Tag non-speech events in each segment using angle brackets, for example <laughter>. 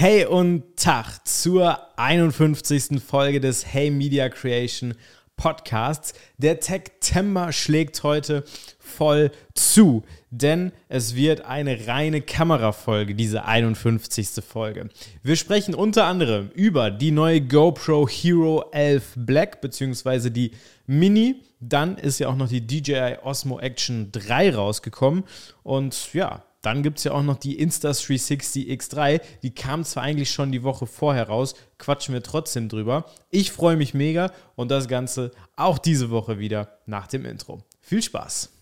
Hey und Tag zur 51. Folge des Hey Media Creation Podcasts. Der September schlägt heute voll zu, denn es wird eine reine Kamerafolge, diese 51. Folge. Wir sprechen unter anderem über die neue GoPro Hero 11 Black bzw. die Mini. Dann ist ja auch noch die DJI Osmo Action 3 rausgekommen und ja, dann gibt es ja auch noch die Insta360 X3. Die kam zwar eigentlich schon die Woche vorher raus, quatschen wir trotzdem drüber. Ich freue mich mega und das Ganze auch diese Woche wieder nach dem Intro. Viel Spaß!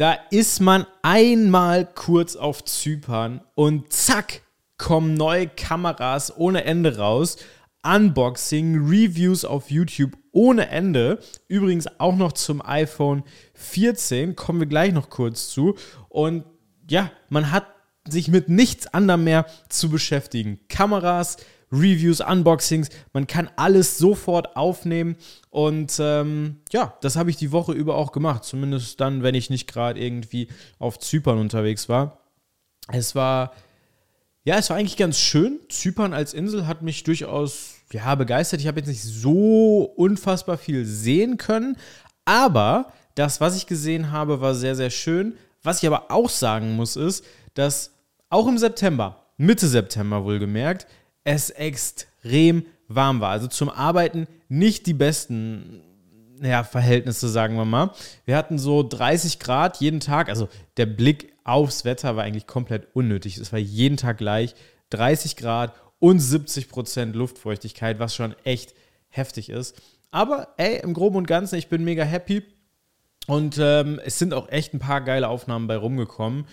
Da ist man einmal kurz auf Zypern und zack, kommen neue Kameras ohne Ende raus. Unboxing, Reviews auf YouTube ohne Ende. Übrigens auch noch zum iPhone 14, kommen wir gleich noch kurz zu. Und ja, man hat sich mit nichts anderem mehr zu beschäftigen. Kameras, Reviews, Unboxings. Man kann alles sofort aufnehmen. Und ähm, ja, das habe ich die Woche über auch gemacht. Zumindest dann, wenn ich nicht gerade irgendwie auf Zypern unterwegs war. Es war, ja, es war eigentlich ganz schön. Zypern als Insel hat mich durchaus, ja, begeistert. Ich habe jetzt nicht so unfassbar viel sehen können. Aber das, was ich gesehen habe, war sehr, sehr schön. Was ich aber auch sagen muss, ist, dass auch im September, Mitte September wohlgemerkt, es extrem warm war. Also zum Arbeiten nicht die besten ja, Verhältnisse, sagen wir mal. Wir hatten so 30 Grad jeden Tag. Also der Blick aufs Wetter war eigentlich komplett unnötig. Es war jeden Tag gleich 30 Grad und 70 Prozent Luftfeuchtigkeit, was schon echt heftig ist. Aber ey, im Groben und Ganzen, ich bin mega happy. Und ähm, es sind auch echt ein paar geile Aufnahmen bei rumgekommen.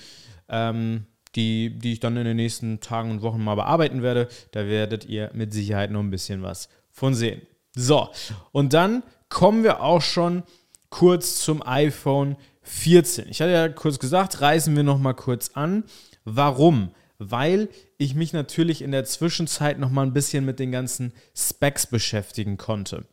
Ähm, die, die ich dann in den nächsten Tagen und Wochen mal bearbeiten werde. Da werdet ihr mit Sicherheit noch ein bisschen was von sehen. So, und dann kommen wir auch schon kurz zum iPhone 14. Ich hatte ja kurz gesagt, reißen wir noch mal kurz an. Warum? Weil ich mich natürlich in der Zwischenzeit noch mal ein bisschen mit den ganzen Specs beschäftigen konnte.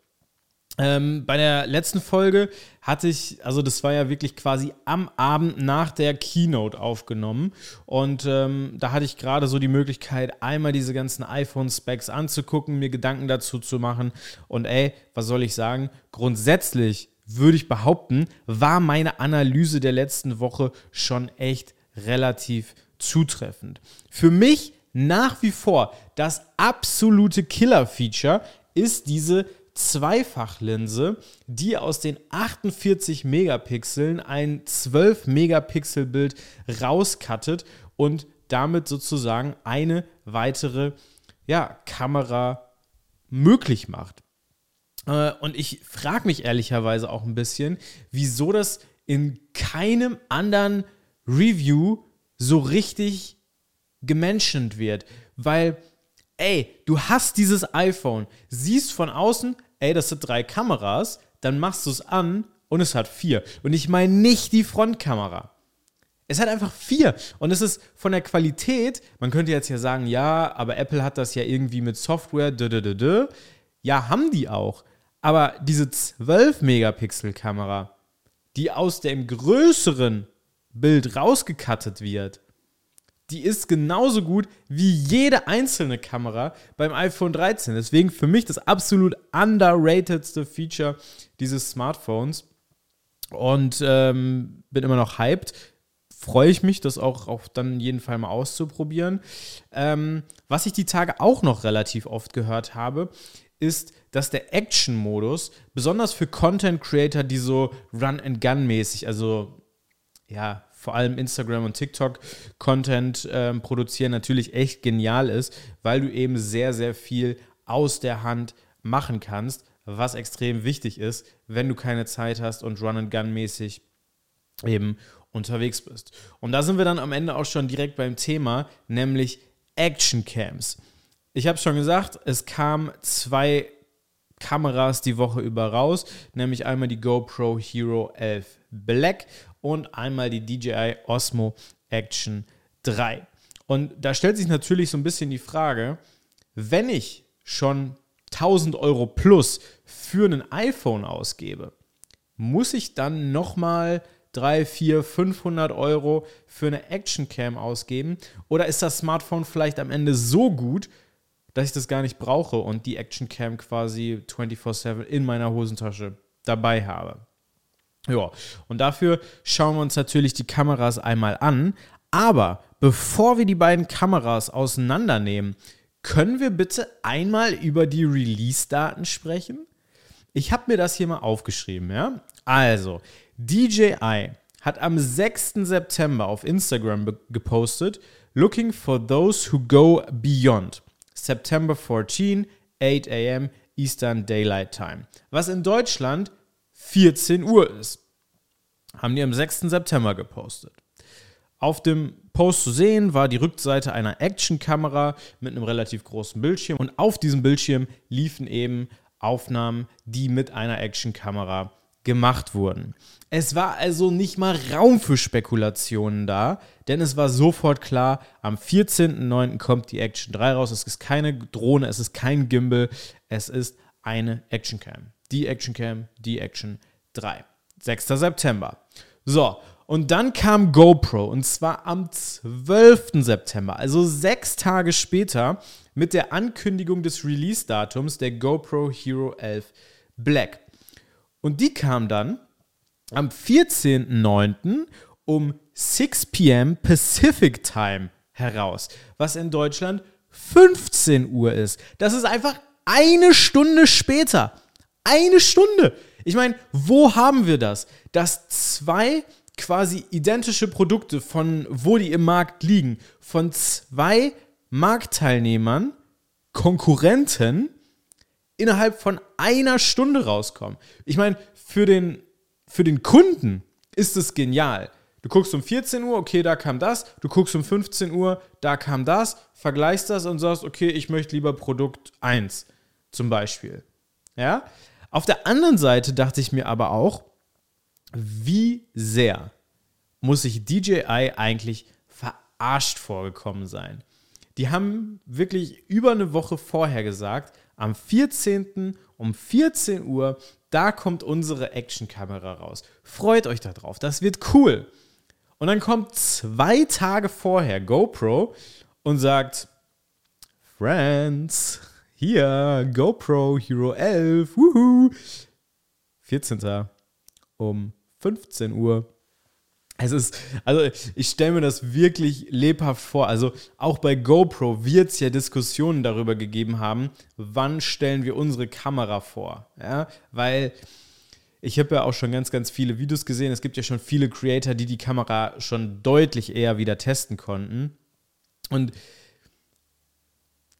Ähm, bei der letzten Folge hatte ich, also das war ja wirklich quasi am Abend nach der Keynote aufgenommen. Und ähm, da hatte ich gerade so die Möglichkeit, einmal diese ganzen iPhone-Specs anzugucken, mir Gedanken dazu zu machen. Und ey, was soll ich sagen, grundsätzlich würde ich behaupten, war meine Analyse der letzten Woche schon echt relativ zutreffend. Für mich nach wie vor das absolute Killer-Feature ist diese Zweifachlinse, die aus den 48 Megapixeln ein 12 Megapixel Bild rauskattet und damit sozusagen eine weitere ja, Kamera möglich macht. Äh, und ich frage mich ehrlicherweise auch ein bisschen, wieso das in keinem anderen Review so richtig gemenschent wird. Weil ey, du hast dieses iPhone, siehst von außen, ey, das sind drei Kameras, dann machst du es an und es hat vier. Und ich meine nicht die Frontkamera. Es hat einfach vier. Und es ist von der Qualität, man könnte jetzt ja sagen, ja, aber Apple hat das ja irgendwie mit Software, dö, dö, dö, dö. Ja, haben die auch. Aber diese 12-Megapixel-Kamera, die aus dem größeren Bild rausgekattet wird, die ist genauso gut wie jede einzelne Kamera beim iPhone 13. Deswegen für mich das absolut underratedste Feature dieses Smartphones. Und ähm, bin immer noch hyped. Freue ich mich, das auch, auch dann jeden Fall mal auszuprobieren. Ähm, was ich die Tage auch noch relativ oft gehört habe, ist, dass der Action-Modus, besonders für Content Creator, die so Run-and-Gun-mäßig, also ja, vor allem Instagram und TikTok Content ähm, produzieren natürlich echt genial ist, weil du eben sehr, sehr viel aus der Hand machen kannst, was extrem wichtig ist, wenn du keine Zeit hast und Run-and-Gun-mäßig eben unterwegs bist. Und da sind wir dann am Ende auch schon direkt beim Thema, nämlich Action Cams. Ich habe schon gesagt, es kamen zwei Kameras die Woche über raus, nämlich einmal die GoPro Hero 11 Black und einmal die DJI Osmo Action 3. Und da stellt sich natürlich so ein bisschen die Frage, wenn ich schon 1000 Euro plus für ein iPhone ausgebe, muss ich dann nochmal 3, 4, 500 Euro für eine Actioncam ausgeben? Oder ist das Smartphone vielleicht am Ende so gut, dass ich das gar nicht brauche und die Actioncam quasi 24/7 in meiner Hosentasche dabei habe? Ja, und dafür schauen wir uns natürlich die Kameras einmal an. Aber bevor wir die beiden Kameras auseinandernehmen, können wir bitte einmal über die Release-Daten sprechen? Ich habe mir das hier mal aufgeschrieben, ja? Also, DJI hat am 6. September auf Instagram gepostet, Looking for those who go beyond. September 14, 8 a.m. Eastern Daylight Time. Was in Deutschland 14 Uhr ist. Haben die am 6. September gepostet. Auf dem Post zu sehen war die Rückseite einer Actionkamera mit einem relativ großen Bildschirm und auf diesem Bildschirm liefen eben Aufnahmen, die mit einer Actionkamera gemacht wurden. Es war also nicht mal Raum für Spekulationen da, denn es war sofort klar, am 14.09. kommt die Action 3 raus. Es ist keine Drohne, es ist kein Gimbal, es ist eine Actioncam. Die Actioncam, die Action 3. 6. September. So, und dann kam GoPro und zwar am 12. September, also sechs Tage später, mit der Ankündigung des Release-Datums der GoPro Hero 11 Black. Und die kam dann am 14.09. um 6 p.m. Pacific Time heraus, was in Deutschland 15 Uhr ist. Das ist einfach eine Stunde später. Eine Stunde. Ich meine, wo haben wir das? Dass zwei quasi identische Produkte von wo die im Markt liegen, von zwei Marktteilnehmern, Konkurrenten, innerhalb von einer Stunde rauskommen. Ich meine, für den, für den Kunden ist es genial. Du guckst um 14 Uhr, okay, da kam das. Du guckst um 15 Uhr, da kam das. Vergleichst das und sagst, okay, ich möchte lieber Produkt 1 zum Beispiel. Ja? Auf der anderen Seite dachte ich mir aber auch, wie sehr muss sich DJI eigentlich verarscht vorgekommen sein? Die haben wirklich über eine Woche vorher gesagt, am 14. um 14 Uhr, da kommt unsere Actionkamera raus. Freut euch darauf, das wird cool. Und dann kommt zwei Tage vorher GoPro und sagt, Friends, hier, GoPro Hero 11, wuhu. 14. um 15 Uhr. Es ist, also ich stelle mir das wirklich lebhaft vor. Also auch bei GoPro wird es ja Diskussionen darüber gegeben haben, wann stellen wir unsere Kamera vor. Ja? Weil ich habe ja auch schon ganz, ganz viele Videos gesehen. Es gibt ja schon viele Creator, die die Kamera schon deutlich eher wieder testen konnten. Und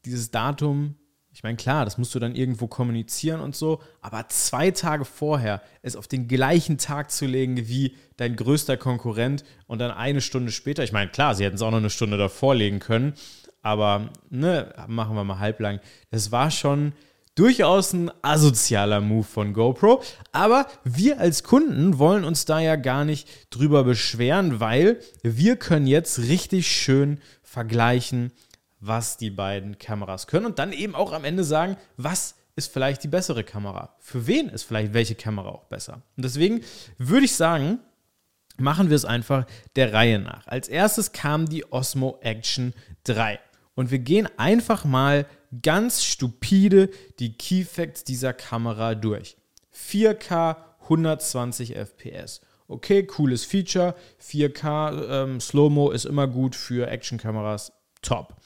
dieses Datum ich meine, klar, das musst du dann irgendwo kommunizieren und so, aber zwei Tage vorher es auf den gleichen Tag zu legen wie dein größter Konkurrent und dann eine Stunde später, ich meine, klar, sie hätten es auch noch eine Stunde davor legen können, aber ne, machen wir mal halblang. Das war schon durchaus ein asozialer Move von GoPro, aber wir als Kunden wollen uns da ja gar nicht drüber beschweren, weil wir können jetzt richtig schön vergleichen, was die beiden Kameras können und dann eben auch am Ende sagen, was ist vielleicht die bessere Kamera? Für wen ist vielleicht welche Kamera auch besser? Und deswegen würde ich sagen, machen wir es einfach der Reihe nach. Als erstes kam die Osmo Action 3 und wir gehen einfach mal ganz stupide die Key Facts dieser Kamera durch. 4K 120 FPS. Okay, cooles Feature. 4K ähm, Slow-Mo ist immer gut für Actionkameras. Top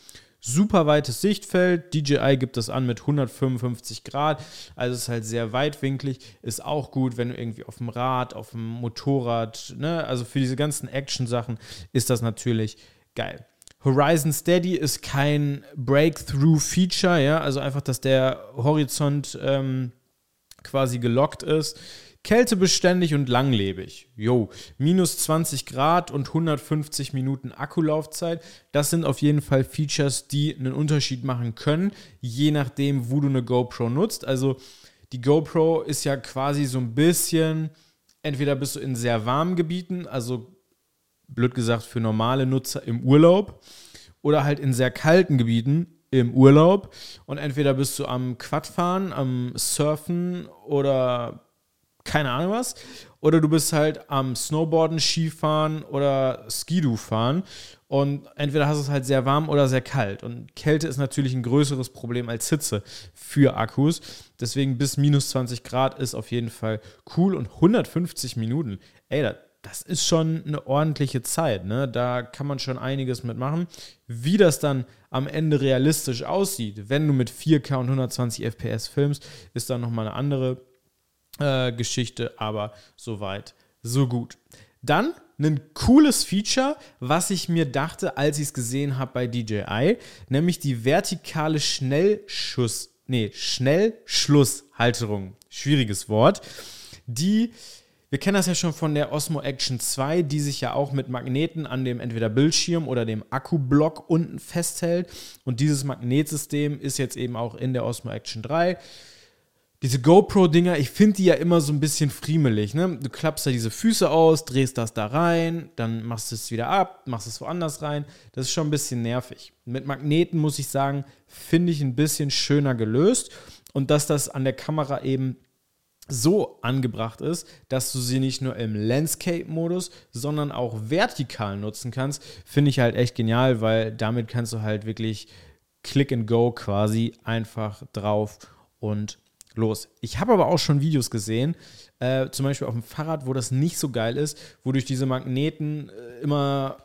super weites Sichtfeld. DJI gibt das an mit 155 Grad, also ist halt sehr weitwinklig. Ist auch gut, wenn du irgendwie auf dem Rad, auf dem Motorrad, ne, also für diese ganzen Action-Sachen ist das natürlich geil. Horizon Steady ist kein Breakthrough-Feature, ja, also einfach, dass der Horizont ähm, quasi gelockt ist. Kältebeständig und langlebig. Jo, minus 20 Grad und 150 Minuten Akkulaufzeit. Das sind auf jeden Fall Features, die einen Unterschied machen können, je nachdem, wo du eine GoPro nutzt. Also die GoPro ist ja quasi so ein bisschen, entweder bist du in sehr warmen Gebieten, also blöd gesagt für normale Nutzer im Urlaub, oder halt in sehr kalten Gebieten im Urlaub und entweder bist du am Quadfahren, am Surfen oder keine Ahnung was. Oder du bist halt am Snowboarden, Skifahren oder Skidoo fahren. Und entweder hast du es halt sehr warm oder sehr kalt. Und Kälte ist natürlich ein größeres Problem als Hitze für Akkus. Deswegen bis minus 20 Grad ist auf jeden Fall cool. Und 150 Minuten, ey, das ist schon eine ordentliche Zeit. Ne? Da kann man schon einiges mitmachen. Wie das dann am Ende realistisch aussieht, wenn du mit 4K und 120 FPS filmst, ist dann nochmal eine andere äh, Geschichte, aber soweit, so gut. Dann ein cooles Feature, was ich mir dachte, als ich es gesehen habe bei DJI, nämlich die vertikale Schnellschuss, nee, Schnellschlusshalterung. Schwieriges Wort. Die, wir kennen das ja schon von der Osmo Action 2, die sich ja auch mit Magneten an dem entweder Bildschirm oder dem Akkublock unten festhält. Und dieses Magnetsystem ist jetzt eben auch in der Osmo Action 3 diese GoPro-Dinger, ich finde die ja immer so ein bisschen friemelig. Ne? Du klappst da diese Füße aus, drehst das da rein, dann machst du es wieder ab, machst es woanders rein. Das ist schon ein bisschen nervig. Mit Magneten muss ich sagen, finde ich ein bisschen schöner gelöst. Und dass das an der Kamera eben so angebracht ist, dass du sie nicht nur im Landscape-Modus, sondern auch vertikal nutzen kannst, finde ich halt echt genial, weil damit kannst du halt wirklich Click and Go quasi einfach drauf und los. Ich habe aber auch schon Videos gesehen, äh, zum Beispiel auf dem Fahrrad, wo das nicht so geil ist, wo durch diese Magneten äh, immer,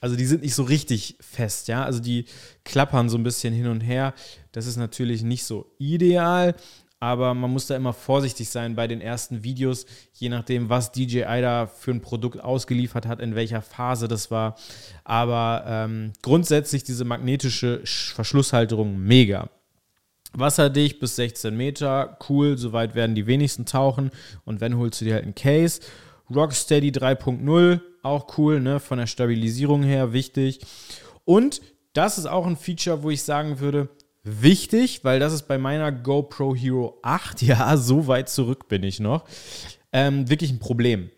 also die sind nicht so richtig fest, ja, also die klappern so ein bisschen hin und her. Das ist natürlich nicht so ideal, aber man muss da immer vorsichtig sein bei den ersten Videos, je nachdem, was DJI da für ein Produkt ausgeliefert hat, in welcher Phase das war. Aber ähm, grundsätzlich diese magnetische Verschlusshalterung mega. Wasserdicht bis 16 Meter, cool, soweit werden die wenigsten tauchen. Und wenn, holst du dir halt ein Case. Rocksteady 3.0, auch cool, ne? Von der Stabilisierung her wichtig. Und das ist auch ein Feature, wo ich sagen würde, wichtig, weil das ist bei meiner GoPro Hero 8, <laughs> ja, so weit zurück bin ich noch, ähm, wirklich ein Problem.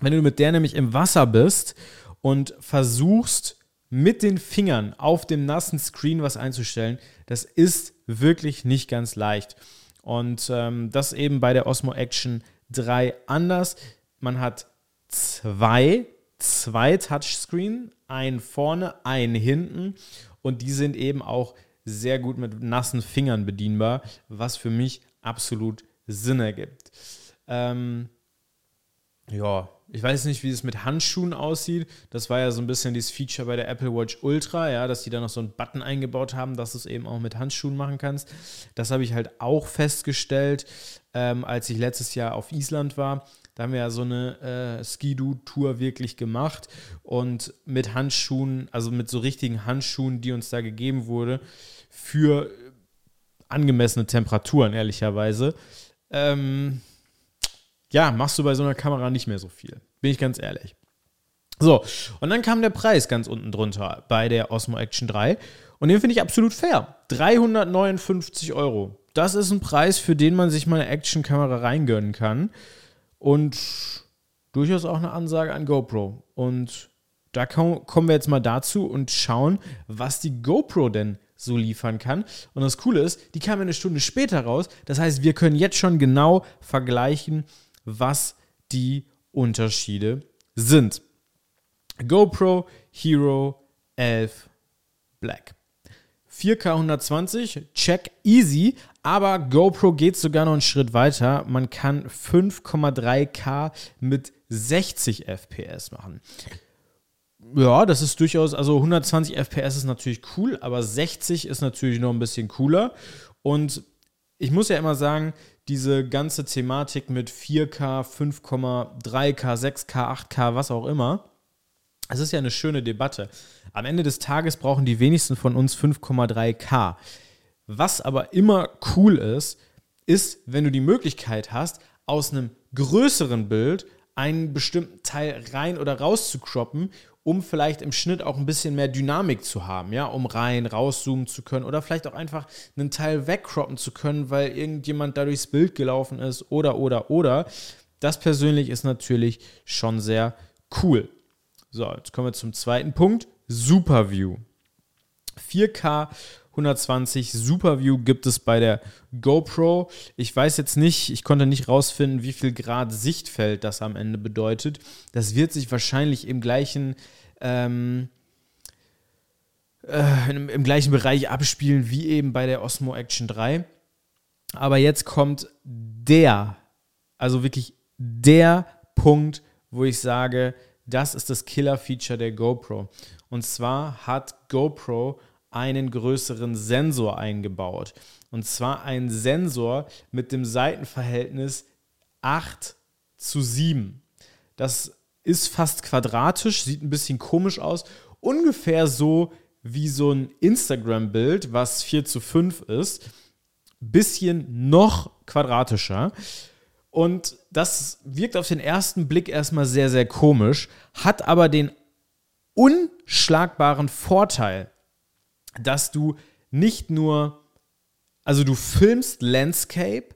Wenn du mit der nämlich im Wasser bist und versuchst, mit den Fingern auf dem nassen Screen was einzustellen, das ist wirklich nicht ganz leicht. Und ähm, das eben bei der Osmo Action 3 anders. Man hat zwei, zwei Touchscreen, einen vorne, einen hinten und die sind eben auch sehr gut mit nassen Fingern bedienbar, was für mich absolut Sinn ergibt. Ähm, ja, ich weiß nicht, wie es mit Handschuhen aussieht. Das war ja so ein bisschen dieses Feature bei der Apple Watch Ultra, ja, dass die da noch so einen Button eingebaut haben, dass du es eben auch mit Handschuhen machen kannst. Das habe ich halt auch festgestellt, ähm, als ich letztes Jahr auf Island war. Da haben wir ja so eine äh, Ski-Doo-Tour wirklich gemacht und mit Handschuhen, also mit so richtigen Handschuhen, die uns da gegeben wurde, für angemessene Temperaturen, ehrlicherweise. Ähm, ja, machst du bei so einer Kamera nicht mehr so viel. Bin ich ganz ehrlich. So, und dann kam der Preis ganz unten drunter bei der Osmo Action 3. Und den finde ich absolut fair. 359 Euro. Das ist ein Preis, für den man sich mal eine Action-Kamera reingönnen kann. Und durchaus auch eine Ansage an GoPro. Und da kommen wir jetzt mal dazu und schauen, was die GoPro denn so liefern kann. Und das Coole ist, die kam eine Stunde später raus. Das heißt, wir können jetzt schon genau vergleichen, was die Unterschiede sind. GoPro Hero 11 Black. 4K 120, check easy, aber GoPro geht sogar noch einen Schritt weiter. Man kann 5,3K mit 60 FPS machen. Ja, das ist durchaus, also 120 FPS ist natürlich cool, aber 60 ist natürlich noch ein bisschen cooler. Und ich muss ja immer sagen, diese ganze Thematik mit 4K, 5,3K, 6K, 8K, was auch immer, es ist ja eine schöne Debatte. Am Ende des Tages brauchen die wenigsten von uns 5,3K. Was aber immer cool ist, ist, wenn du die Möglichkeit hast, aus einem größeren Bild einen bestimmten Teil rein oder raus zu croppen um vielleicht im Schnitt auch ein bisschen mehr Dynamik zu haben, ja, um rein, rauszoomen zu können oder vielleicht auch einfach einen Teil wegcroppen zu können, weil irgendjemand da durchs Bild gelaufen ist oder, oder, oder. Das persönlich ist natürlich schon sehr cool. So, jetzt kommen wir zum zweiten Punkt. Superview. 4K 120 Superview gibt es bei der GoPro. Ich weiß jetzt nicht, ich konnte nicht rausfinden, wie viel Grad Sichtfeld das am Ende bedeutet. Das wird sich wahrscheinlich im gleichen, ähm, äh, im, im gleichen Bereich abspielen wie eben bei der Osmo Action 3. Aber jetzt kommt der, also wirklich der Punkt, wo ich sage, das ist das Killer-Feature der GoPro. Und zwar hat GoPro einen größeren Sensor eingebaut. Und zwar einen Sensor mit dem Seitenverhältnis 8 zu 7. Das ist fast quadratisch, sieht ein bisschen komisch aus. Ungefähr so wie so ein Instagram-Bild, was 4 zu 5 ist. Bisschen noch quadratischer. Und das wirkt auf den ersten Blick erstmal sehr, sehr komisch, hat aber den unschlagbaren Vorteil, dass du nicht nur, also du filmst Landscape,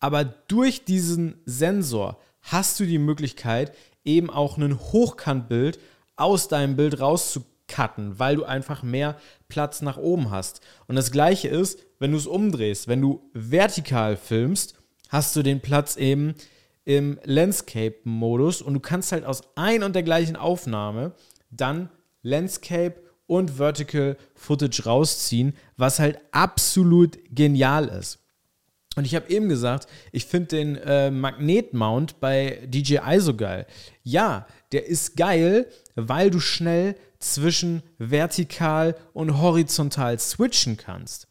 aber durch diesen Sensor hast du die Möglichkeit, eben auch ein Hochkantbild aus deinem Bild rauszucutten, weil du einfach mehr Platz nach oben hast. Und das gleiche ist, wenn du es umdrehst, wenn du vertikal filmst, hast du den Platz eben im Landscape-Modus und du kannst halt aus ein und der gleichen Aufnahme dann Landscape und Vertical Footage rausziehen, was halt absolut genial ist. Und ich habe eben gesagt, ich finde den äh, Magnetmount bei DJI so geil. Ja, der ist geil, weil du schnell zwischen vertikal und horizontal switchen kannst.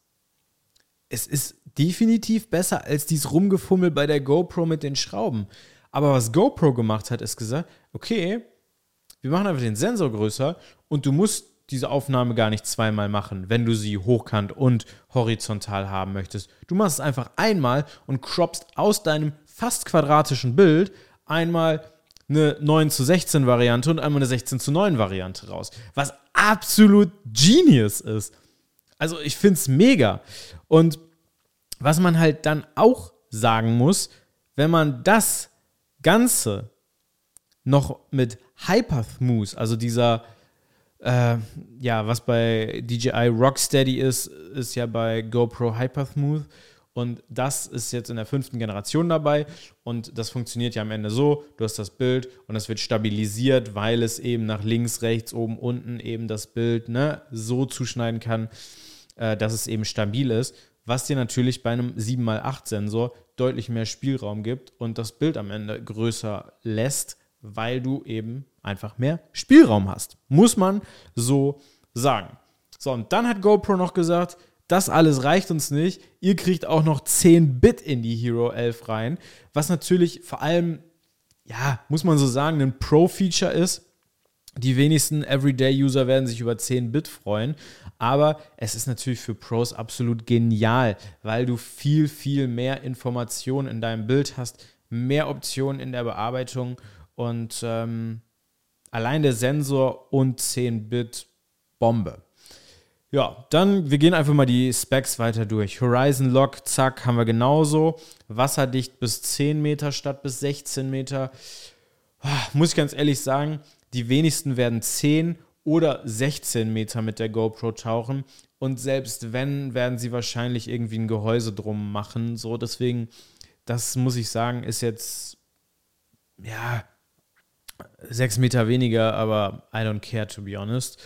Es ist definitiv besser als dieses Rumgefummel bei der GoPro mit den Schrauben. Aber was GoPro gemacht hat, ist gesagt, okay, wir machen einfach den Sensor größer und du musst diese Aufnahme gar nicht zweimal machen, wenn du sie hochkant und horizontal haben möchtest. Du machst es einfach einmal und croppst aus deinem fast quadratischen Bild einmal eine 9 zu 16 Variante und einmal eine 16 zu 9 Variante raus. Was absolut genius ist. Also ich finde es mega. Und was man halt dann auch sagen muss, wenn man das Ganze noch mit Hypersmooth, also dieser äh, ja, was bei DJI Rocksteady ist, ist ja bei GoPro Hypersmooth. Und das ist jetzt in der fünften Generation dabei. Und das funktioniert ja am Ende so: Du hast das Bild und es wird stabilisiert, weil es eben nach links, rechts, oben, unten eben das Bild ne, so zuschneiden kann, äh, dass es eben stabil ist. Was dir natürlich bei einem 7x8-Sensor deutlich mehr Spielraum gibt und das Bild am Ende größer lässt, weil du eben einfach mehr Spielraum hast. Muss man so sagen. So, und dann hat GoPro noch gesagt, das alles reicht uns nicht. Ihr kriegt auch noch 10 Bit in die Hero 11 rein, was natürlich vor allem, ja, muss man so sagen, ein Pro-Feature ist. Die wenigsten Everyday-User werden sich über 10 Bit freuen, aber es ist natürlich für Pros absolut genial, weil du viel, viel mehr Informationen in deinem Bild hast, mehr Optionen in der Bearbeitung und ähm, allein der Sensor und 10-Bit Bombe. Ja, dann, wir gehen einfach mal die Specs weiter durch. Horizon Lock, zack, haben wir genauso. Wasserdicht bis 10 Meter statt bis 16 Meter. Ah, muss ich ganz ehrlich sagen, die wenigsten werden 10 oder 16 Meter mit der GoPro tauchen. Und selbst wenn, werden sie wahrscheinlich irgendwie ein Gehäuse drum machen. So, deswegen, das muss ich sagen, ist jetzt, ja, Sechs Meter weniger, aber I don't care, to be honest.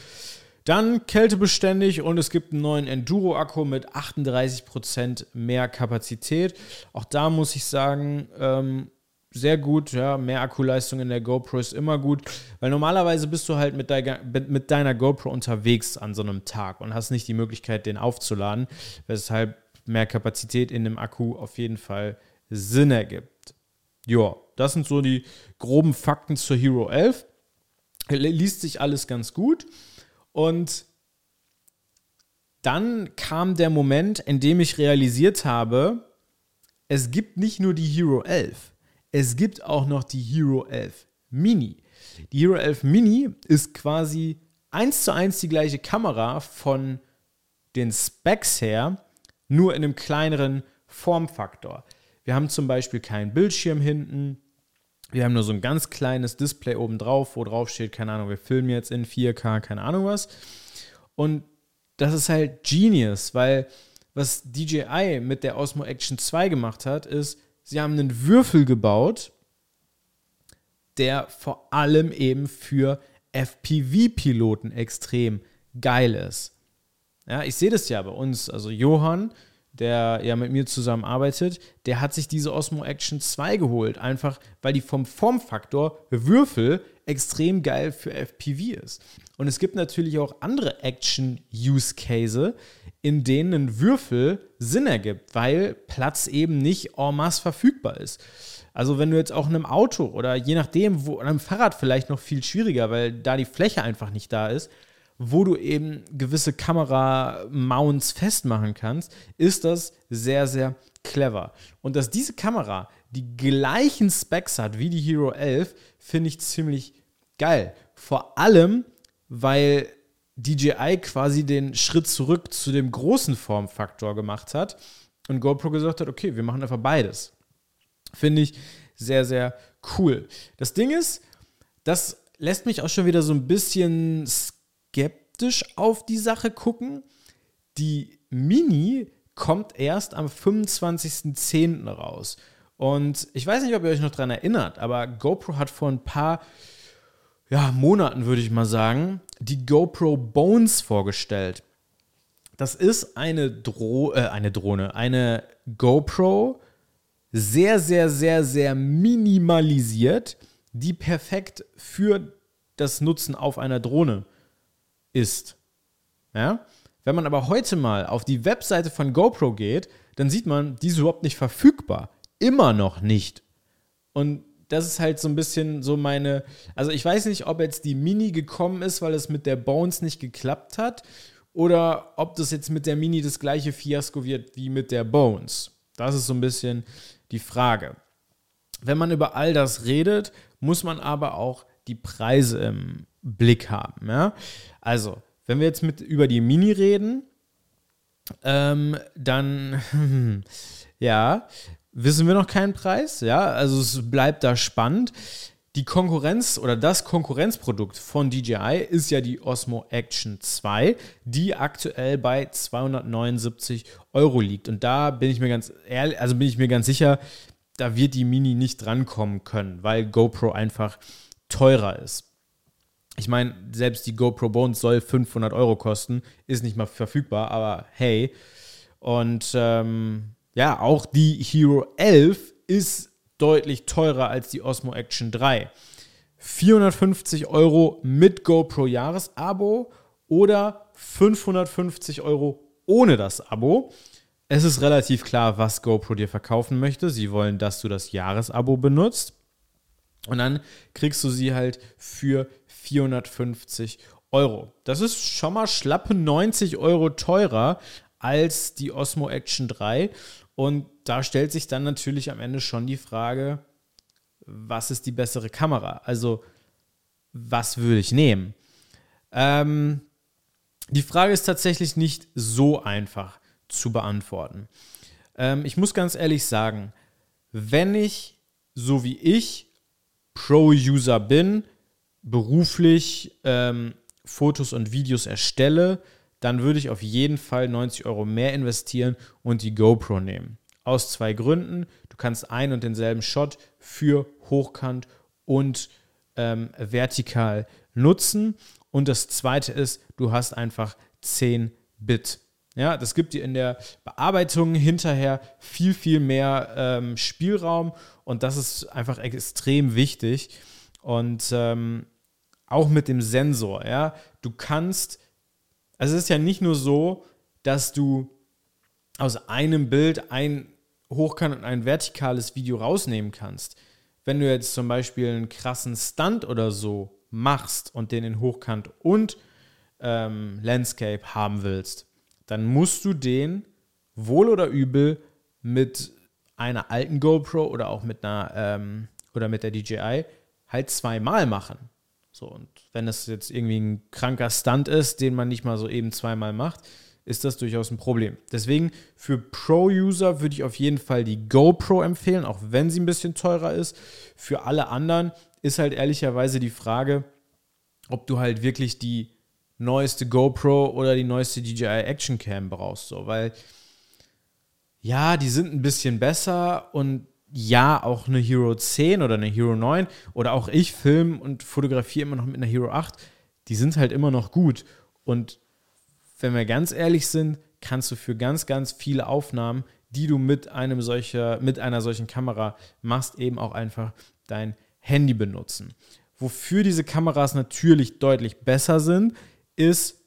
Dann kältebeständig und es gibt einen neuen Enduro-Akku mit 38% mehr Kapazität. Auch da muss ich sagen, ähm, sehr gut, ja, mehr Akkuleistung in der GoPro ist immer gut, weil normalerweise bist du halt mit, deiner, mit deiner GoPro unterwegs an so einem Tag und hast nicht die Möglichkeit, den aufzuladen, weshalb mehr Kapazität in dem Akku auf jeden Fall Sinn ergibt. Ja, das sind so die groben Fakten zur Hero 11. Liest sich alles ganz gut. Und dann kam der Moment, in dem ich realisiert habe, es gibt nicht nur die Hero 11, es gibt auch noch die Hero 11 Mini. Die Hero 11 Mini ist quasi eins zu eins die gleiche Kamera von den Specs her, nur in einem kleineren Formfaktor. Wir haben zum Beispiel keinen Bildschirm hinten, Wir haben nur so ein ganz kleines Display oben drauf, wo drauf steht, keine Ahnung, wir filmen jetzt in 4K, keine Ahnung was. Und das ist halt genius, weil was DJI mit der Osmo Action 2 gemacht hat, ist, sie haben einen Würfel gebaut, der vor allem eben für FPV-Piloten extrem geil ist. Ja, ich sehe das ja bei uns. Also Johann, der ja mit mir zusammen arbeitet, der hat sich diese Osmo Action 2 geholt, einfach weil die vom Formfaktor Würfel extrem geil für FPV ist. Und es gibt natürlich auch andere Action-Use-Case, in denen ein Würfel Sinn ergibt, weil Platz eben nicht en masse verfügbar ist. Also wenn du jetzt auch in einem Auto oder je nachdem, wo, einem Fahrrad vielleicht noch viel schwieriger, weil da die Fläche einfach nicht da ist, wo du eben gewisse Kamera-Mounts festmachen kannst, ist das sehr, sehr clever. Und dass diese Kamera die gleichen Specs hat wie die Hero 11, finde ich ziemlich geil. Vor allem, weil DJI quasi den Schritt zurück zu dem großen Formfaktor gemacht hat und GoPro gesagt hat, okay, wir machen einfach beides. Finde ich sehr, sehr cool. Das Ding ist, das lässt mich auch schon wieder so ein bisschen skeptisch auf die Sache gucken. Die Mini kommt erst am 25.10. raus. Und ich weiß nicht, ob ihr euch noch daran erinnert, aber GoPro hat vor ein paar ja, Monaten, würde ich mal sagen, die GoPro Bones vorgestellt. Das ist eine, Dro äh, eine Drohne, eine GoPro, sehr, sehr, sehr, sehr minimalisiert, die perfekt für das Nutzen auf einer Drohne ist. Ja? Wenn man aber heute mal auf die Webseite von GoPro geht, dann sieht man, die ist überhaupt nicht verfügbar. Immer noch nicht. Und das ist halt so ein bisschen so meine. Also, ich weiß nicht, ob jetzt die Mini gekommen ist, weil es mit der Bones nicht geklappt hat, oder ob das jetzt mit der Mini das gleiche Fiasko wird wie mit der Bones. Das ist so ein bisschen die Frage. Wenn man über all das redet, muss man aber auch die Preise im Blick haben. Ja? Also, wenn wir jetzt mit über die Mini reden, ähm, dann <laughs> ja, wissen wir noch keinen Preis. Ja, also es bleibt da spannend. Die Konkurrenz oder das Konkurrenzprodukt von DJI ist ja die Osmo Action 2, die aktuell bei 279 Euro liegt. Und da bin ich mir ganz ehrlich, also bin ich mir ganz sicher, da wird die Mini nicht drankommen können, weil GoPro einfach teurer ist. Ich meine, selbst die GoPro Bones soll 500 Euro kosten, ist nicht mal verfügbar, aber hey. Und ähm, ja, auch die Hero 11 ist deutlich teurer als die Osmo Action 3. 450 Euro mit GoPro Jahresabo oder 550 Euro ohne das Abo. Es ist relativ klar, was GoPro dir verkaufen möchte. Sie wollen, dass du das Jahresabo benutzt. Und dann kriegst du sie halt für 450 Euro. Das ist schon mal schlappe 90 Euro teurer als die Osmo Action 3. Und da stellt sich dann natürlich am Ende schon die Frage, was ist die bessere Kamera? Also, was würde ich nehmen? Ähm, die Frage ist tatsächlich nicht so einfach zu beantworten. Ähm, ich muss ganz ehrlich sagen, wenn ich, so wie ich, Pro-User bin, beruflich ähm, Fotos und Videos erstelle, dann würde ich auf jeden Fall 90 Euro mehr investieren und die GoPro nehmen. Aus zwei Gründen. Du kannst einen und denselben Shot für hochkant und ähm, vertikal nutzen. Und das zweite ist, du hast einfach 10 Bit. Ja, das gibt dir in der Bearbeitung hinterher viel, viel mehr ähm, Spielraum und das ist einfach extrem wichtig. Und ähm, auch mit dem Sensor, ja, du kannst also es ist ja nicht nur so, dass du aus einem Bild ein hochkant und ein vertikales Video rausnehmen kannst. Wenn du jetzt zum Beispiel einen krassen Stunt oder so machst und den in Hochkant und ähm, Landscape haben willst, dann musst du den wohl oder übel mit einer alten GoPro oder auch mit einer ähm, oder mit der DJI halt zweimal machen. So, und wenn es jetzt irgendwie ein kranker Stunt ist, den man nicht mal so eben zweimal macht, ist das durchaus ein Problem. Deswegen für Pro-User würde ich auf jeden Fall die GoPro empfehlen, auch wenn sie ein bisschen teurer ist. Für alle anderen ist halt ehrlicherweise die Frage, ob du halt wirklich die neueste GoPro oder die neueste DJI Action Cam brauchst, so, weil ja, die sind ein bisschen besser und ja, auch eine Hero 10 oder eine Hero 9 oder auch ich film und fotografiere immer noch mit einer Hero 8, die sind halt immer noch gut. Und wenn wir ganz ehrlich sind, kannst du für ganz, ganz viele Aufnahmen, die du mit einem solcher, mit einer solchen Kamera machst, eben auch einfach dein Handy benutzen. Wofür diese Kameras natürlich deutlich besser sind, ist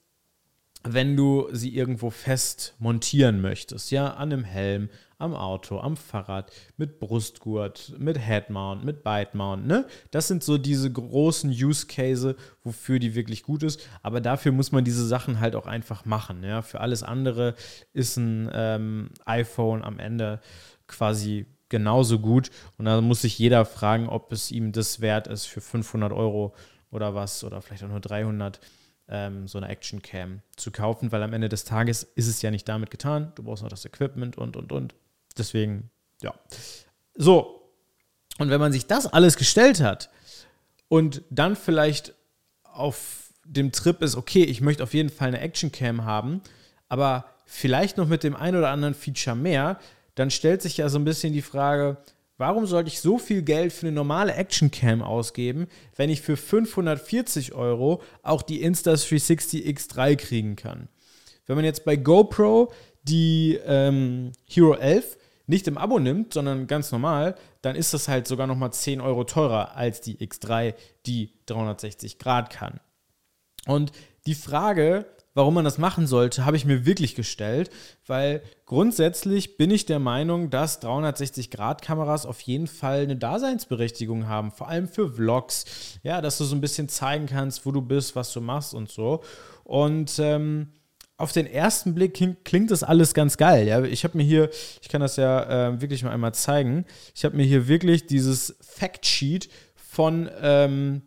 wenn du sie irgendwo fest montieren möchtest, ja, an einem Helm, am Auto, am Fahrrad, mit Brustgurt, mit Headmount, mit Bitemount, ne? Das sind so diese großen Use Case, wofür die wirklich gut ist. Aber dafür muss man diese Sachen halt auch einfach machen, ja. Für alles andere ist ein ähm, iPhone am Ende quasi genauso gut. Und da muss sich jeder fragen, ob es ihm das wert ist für 500 Euro oder was oder vielleicht auch nur 300 Euro ähm, so eine Action Cam zu kaufen, weil am Ende des Tages ist es ja nicht damit getan. Du brauchst noch das Equipment und, und, und. Deswegen, ja. So, und wenn man sich das alles gestellt hat und dann vielleicht auf dem Trip ist, okay, ich möchte auf jeden Fall eine Action Cam haben, aber vielleicht noch mit dem ein oder anderen Feature mehr, dann stellt sich ja so ein bisschen die Frage, Warum sollte ich so viel Geld für eine normale Actioncam ausgeben, wenn ich für 540 Euro auch die Insta360 X3 kriegen kann? Wenn man jetzt bei GoPro die ähm, Hero 11 nicht im Abo nimmt, sondern ganz normal, dann ist das halt sogar nochmal 10 Euro teurer als die X3, die 360 Grad kann. Und die Frage, warum man das machen sollte, habe ich mir wirklich gestellt, weil grundsätzlich bin ich der Meinung, dass 360-Grad-Kameras auf jeden Fall eine Daseinsberechtigung haben, vor allem für Vlogs, ja, dass du so ein bisschen zeigen kannst, wo du bist, was du machst und so. Und ähm, auf den ersten Blick klingt das alles ganz geil. Ja? Ich habe mir hier, ich kann das ja äh, wirklich mal einmal zeigen, ich habe mir hier wirklich dieses Factsheet von ähm,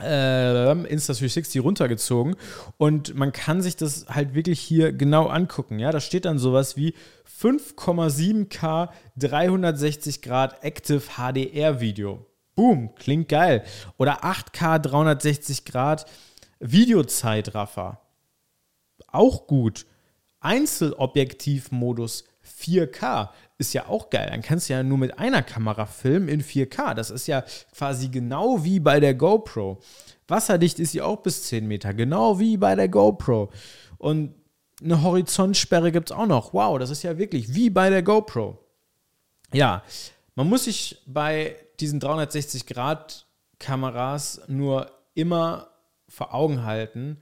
äh, Insta360 runtergezogen und man kann sich das halt wirklich hier genau angucken. Ja, da steht dann sowas wie 5,7K 360 Grad Active HDR Video. Boom, klingt geil. Oder 8K 360 Grad Videozeitraffer. Auch gut. Einzelobjektivmodus 4K ist ja auch geil. Dann kannst du ja nur mit einer Kamera filmen in 4K. Das ist ja quasi genau wie bei der GoPro. Wasserdicht ist sie auch bis 10 Meter, genau wie bei der GoPro. Und eine Horizontsperre gibt es auch noch. Wow, das ist ja wirklich wie bei der GoPro. Ja, man muss sich bei diesen 360-Grad-Kameras nur immer vor Augen halten,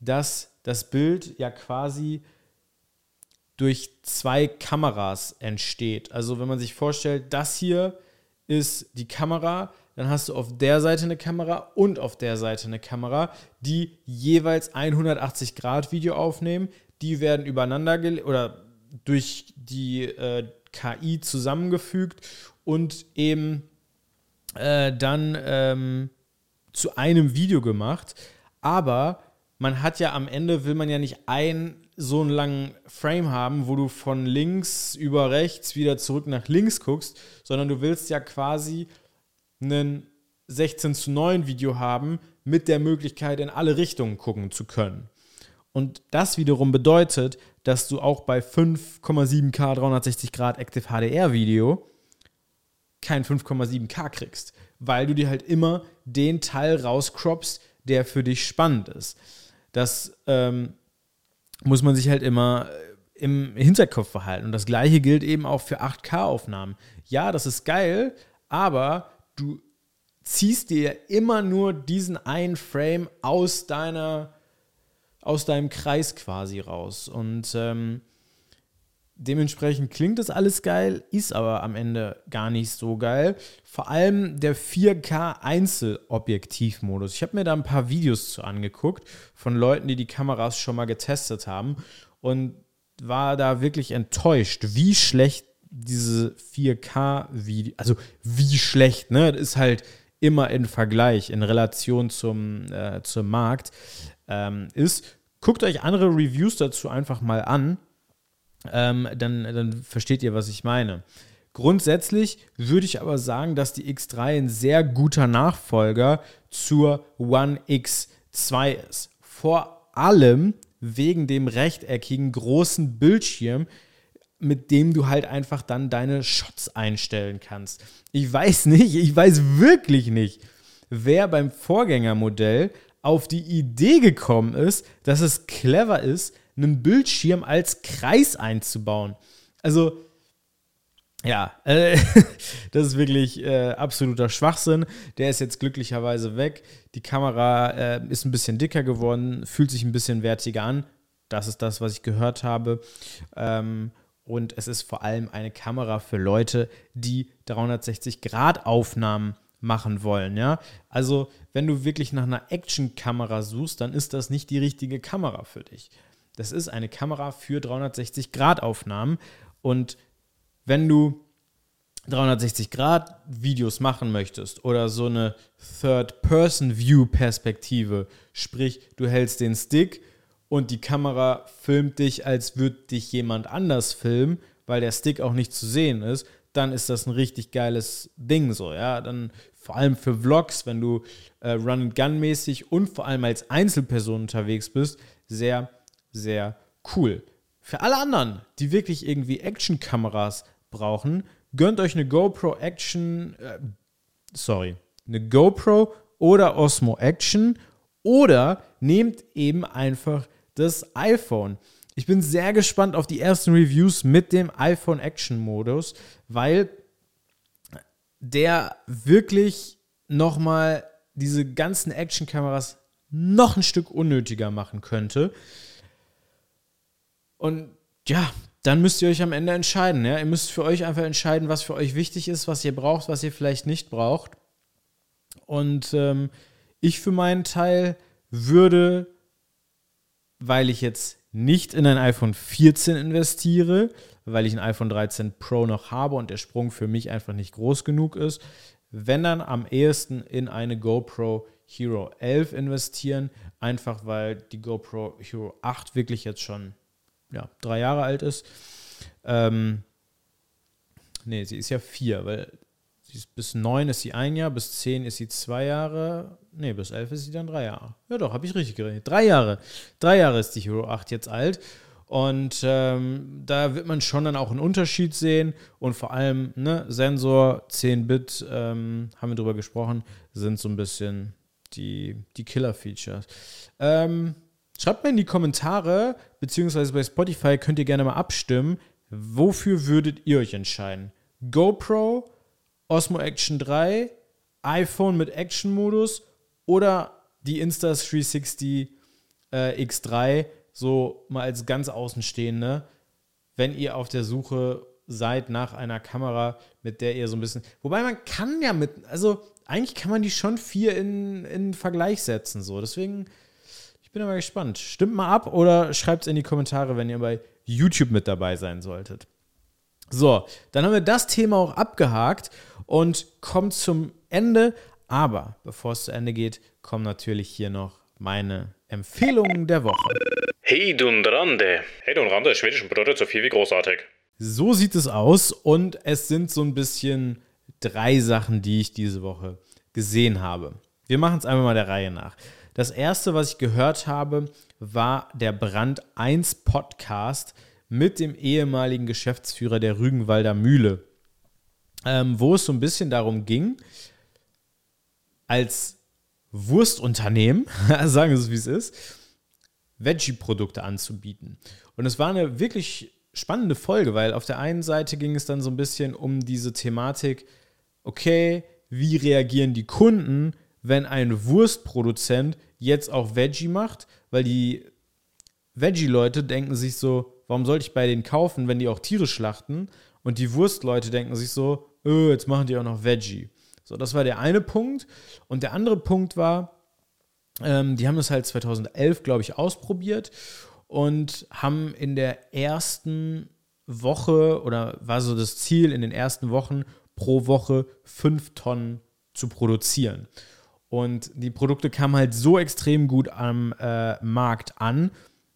dass das Bild ja quasi durch zwei Kameras entsteht. Also wenn man sich vorstellt, das hier ist die Kamera, dann hast du auf der Seite eine Kamera und auf der Seite eine Kamera, die jeweils 180 Grad Video aufnehmen. Die werden übereinander oder durch die äh, KI zusammengefügt und eben äh, dann ähm, zu einem Video gemacht. Aber man hat ja am Ende, will man ja nicht ein so einen langen Frame haben, wo du von links über rechts wieder zurück nach links guckst, sondern du willst ja quasi einen 16 zu 9 Video haben mit der Möglichkeit, in alle Richtungen gucken zu können. Und das wiederum bedeutet, dass du auch bei 5,7K 360 Grad Active HDR Video kein 5,7K kriegst, weil du dir halt immer den Teil rauscroppst, der für dich spannend ist. Das ähm, muss man sich halt immer äh, im Hinterkopf behalten. Und das gleiche gilt eben auch für 8K-Aufnahmen. Ja, das ist geil, aber du ziehst dir immer nur diesen einen Frame aus deiner, aus deinem Kreis quasi raus. Und ähm, dementsprechend klingt das alles geil, ist aber am Ende gar nicht so geil. Vor allem der 4K Einzelobjektivmodus. Ich habe mir da ein paar Videos zu angeguckt von Leuten, die die Kameras schon mal getestet haben und war da wirklich enttäuscht, wie schlecht diese 4K-Video, also wie schlecht, ne? Das ist halt immer in Vergleich, in Relation zum, äh, zum Markt ähm, ist. Guckt euch andere Reviews dazu einfach mal an. Ähm, dann, dann versteht ihr, was ich meine. Grundsätzlich würde ich aber sagen, dass die X3 ein sehr guter Nachfolger zur One X2 ist. Vor allem wegen dem rechteckigen großen Bildschirm, mit dem du halt einfach dann deine Shots einstellen kannst. Ich weiß <laughs> nicht, ich weiß wirklich nicht, wer beim Vorgängermodell auf die Idee gekommen ist, dass es clever ist, einen Bildschirm als Kreis einzubauen. Also, ja, äh, <laughs> das ist wirklich äh, absoluter Schwachsinn. Der ist jetzt glücklicherweise weg. Die Kamera äh, ist ein bisschen dicker geworden, fühlt sich ein bisschen wertiger an. Das ist das, was ich gehört habe. Ähm, und es ist vor allem eine Kamera für Leute, die 360-Grad-Aufnahmen machen wollen. Ja? Also, wenn du wirklich nach einer Action-Kamera suchst, dann ist das nicht die richtige Kamera für dich. Das ist eine Kamera für 360-Grad-Aufnahmen. Und wenn du 360 Grad Videos machen möchtest oder so eine Third-Person-View-Perspektive, sprich, du hältst den Stick und die Kamera filmt dich, als würde dich jemand anders filmen, weil der Stick auch nicht zu sehen ist, dann ist das ein richtig geiles Ding so, ja. Dann vor allem für Vlogs, wenn du äh, Run-and-Gun-mäßig und vor allem als Einzelperson unterwegs bist, sehr, sehr cool. Für alle anderen, die wirklich irgendwie Action-Kameras brauchen, gönnt euch eine GoPro Action, äh, sorry, eine GoPro oder Osmo Action oder nehmt eben einfach das iPhone. Ich bin sehr gespannt auf die ersten Reviews mit dem iPhone Action Modus, weil der wirklich nochmal diese ganzen Action-Kameras noch ein Stück unnötiger machen könnte. Und ja, dann müsst ihr euch am Ende entscheiden. Ja? Ihr müsst für euch einfach entscheiden, was für euch wichtig ist, was ihr braucht, was ihr vielleicht nicht braucht. Und ähm, ich für meinen Teil würde, weil ich jetzt nicht in ein iPhone 14 investiere, weil ich ein iPhone 13 Pro noch habe und der Sprung für mich einfach nicht groß genug ist, wenn dann am ehesten in eine GoPro Hero 11 investieren, einfach weil die GoPro Hero 8 wirklich jetzt schon ja, drei Jahre alt ist. Ähm, nee, sie ist ja vier, weil ist, bis neun ist sie ein Jahr, bis zehn ist sie zwei Jahre, nee, bis elf ist sie dann drei Jahre. Ja doch, habe ich richtig gerechnet. Drei Jahre. Drei Jahre ist die Hero 8 jetzt alt. Und ähm, da wird man schon dann auch einen Unterschied sehen. Und vor allem, ne, Sensor, 10-Bit, ähm, haben wir drüber gesprochen, sind so ein bisschen die, die Killer-Features. Ähm, Schreibt mal in die Kommentare, beziehungsweise bei Spotify könnt ihr gerne mal abstimmen, wofür würdet ihr euch entscheiden? GoPro, Osmo Action 3, iPhone mit Action-Modus oder die Insta360 äh, X3, so mal als ganz Außenstehende, wenn ihr auf der Suche seid nach einer Kamera, mit der ihr so ein bisschen. Wobei man kann ja mit, also eigentlich kann man die schon vier in, in Vergleich setzen, so. Deswegen bin aber gespannt. Stimmt mal ab oder schreibt es in die Kommentare, wenn ihr bei YouTube mit dabei sein solltet. So, dann haben wir das Thema auch abgehakt und kommen zum Ende. Aber bevor es zu Ende geht, kommen natürlich hier noch meine Empfehlungen der Woche. Hey Dundrandi. Hey Dundrandi, schwedischen bedeutet so viel wie großartig. So sieht es aus und es sind so ein bisschen drei Sachen, die ich diese Woche gesehen habe. Wir machen es einmal mal der Reihe nach. Das erste, was ich gehört habe, war der Brand 1 Podcast mit dem ehemaligen Geschäftsführer der Rügenwalder Mühle, ähm, wo es so ein bisschen darum ging, als Wurstunternehmen, <laughs> sagen wir es wie es ist, Veggie-Produkte anzubieten. Und es war eine wirklich spannende Folge, weil auf der einen Seite ging es dann so ein bisschen um diese Thematik, okay, wie reagieren die Kunden, wenn ein Wurstproduzent jetzt auch Veggie macht, weil die Veggie-Leute denken sich so, warum sollte ich bei denen kaufen, wenn die auch Tiere schlachten? Und die Wurstleute denken sich so, öh, jetzt machen die auch noch Veggie. So, das war der eine Punkt. Und der andere Punkt war, ähm, die haben das halt 2011, glaube ich, ausprobiert und haben in der ersten Woche oder war so das Ziel in den ersten Wochen pro Woche fünf Tonnen zu produzieren. Und die Produkte kamen halt so extrem gut am äh, Markt an,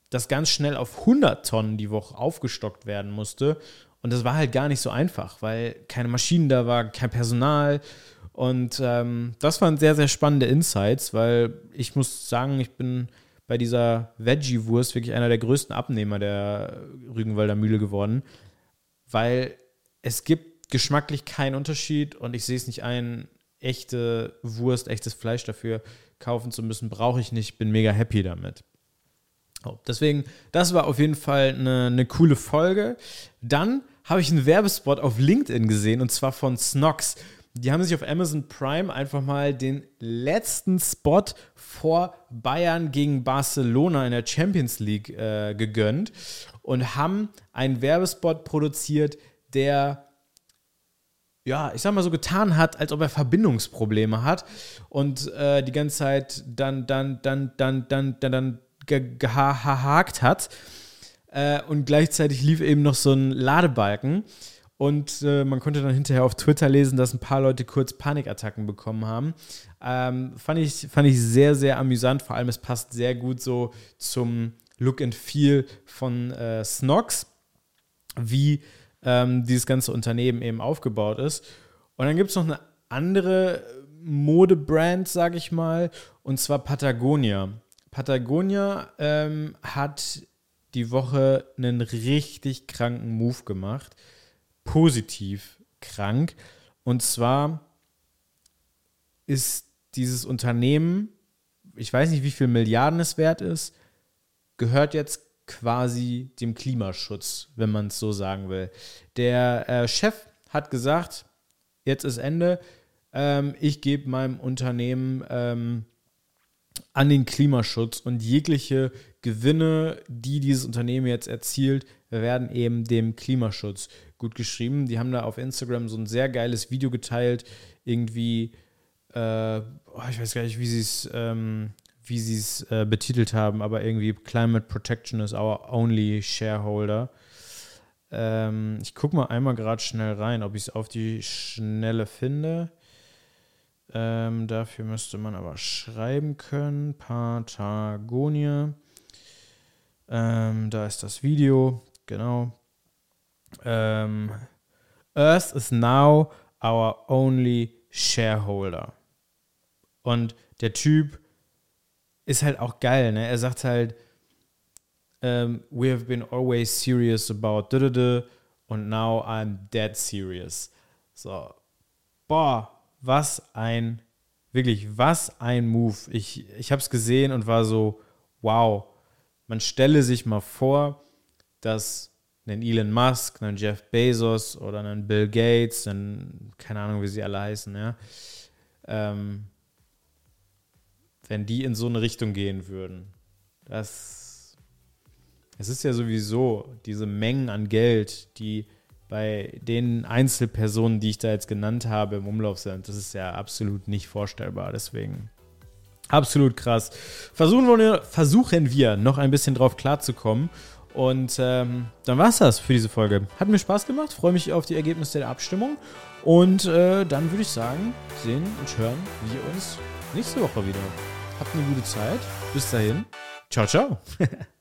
das ganz schnell auf 100 Tonnen die Woche aufgestockt werden musste. Und das war halt gar nicht so einfach, weil keine Maschinen da war, kein Personal. Und ähm, das waren sehr, sehr spannende Insights, weil ich muss sagen, ich bin bei dieser Veggie-Wurst wirklich einer der größten Abnehmer der Rügenwalder Mühle geworden, weil es gibt geschmacklich keinen Unterschied und ich sehe es nicht ein, echte Wurst, echtes Fleisch dafür kaufen zu müssen, brauche ich nicht, bin mega happy damit. Oh, deswegen, das war auf jeden Fall eine, eine coole Folge. Dann habe ich einen Werbespot auf LinkedIn gesehen und zwar von Snox. Die haben sich auf Amazon Prime einfach mal den letzten Spot vor Bayern gegen Barcelona in der Champions League äh, gegönnt und haben einen Werbespot produziert, der ja, ich sag mal so getan hat, als ob er Verbindungsprobleme hat und äh, die ganze Zeit dann, dann, dann, dann, dann, dann, dann gehakt hat. Äh, und gleichzeitig lief eben noch so ein Ladebalken. Und äh, man konnte dann hinterher auf Twitter lesen, dass ein paar Leute kurz Panikattacken bekommen haben. Ähm, fand, ich, fand ich sehr, sehr amüsant. Vor allem, es passt sehr gut so zum Look and Feel von äh, Snox, wie ähm, dieses ganze Unternehmen eben aufgebaut ist. Und dann gibt es noch eine andere Modebrand, sage ich mal, und zwar Patagonia. Patagonia ähm, hat die Woche einen richtig kranken Move gemacht. Positiv krank. Und zwar ist dieses Unternehmen, ich weiß nicht, wie viel Milliarden es wert ist, gehört jetzt quasi dem Klimaschutz, wenn man es so sagen will. Der äh, Chef hat gesagt, jetzt ist Ende, ähm, ich gebe meinem Unternehmen ähm, an den Klimaschutz und jegliche Gewinne, die dieses Unternehmen jetzt erzielt, werden eben dem Klimaschutz gut geschrieben. Die haben da auf Instagram so ein sehr geiles Video geteilt, irgendwie, äh, oh, ich weiß gar nicht, wie sie es ähm, wie sie es äh, betitelt haben, aber irgendwie Climate Protection is our only shareholder. Ähm, ich gucke mal einmal gerade schnell rein, ob ich es auf die Schnelle finde. Ähm, dafür müsste man aber schreiben können. Patagonia. Ähm, da ist das Video, genau. Ähm, Earth is now our only shareholder. Und der Typ ist halt auch geil, ne? Er sagt halt, um, ähm, we have been always serious about da, da, da, und now I'm dead serious. So, boah, was ein, wirklich, was ein Move. Ich, ich habe es gesehen und war so, wow, man stelle sich mal vor, dass ein Elon Musk, ein Jeff Bezos oder ein Bill Gates, ein, keine Ahnung, wie sie alle heißen, ja, ähm, wenn die in so eine Richtung gehen würden. Das, es ist ja sowieso diese Mengen an Geld, die bei den Einzelpersonen, die ich da jetzt genannt habe, im Umlauf sind. Das ist ja absolut nicht vorstellbar. Deswegen absolut krass. Versuchen wir, versuchen wir noch ein bisschen drauf klarzukommen. Und ähm, dann war es das für diese Folge. Hat mir Spaß gemacht. Freue mich auf die Ergebnisse der Abstimmung. Und äh, dann würde ich sagen, sehen und hören wir uns nächste Woche wieder. Habt eine gute Zeit. Bis dahin. Ciao, ciao. <laughs>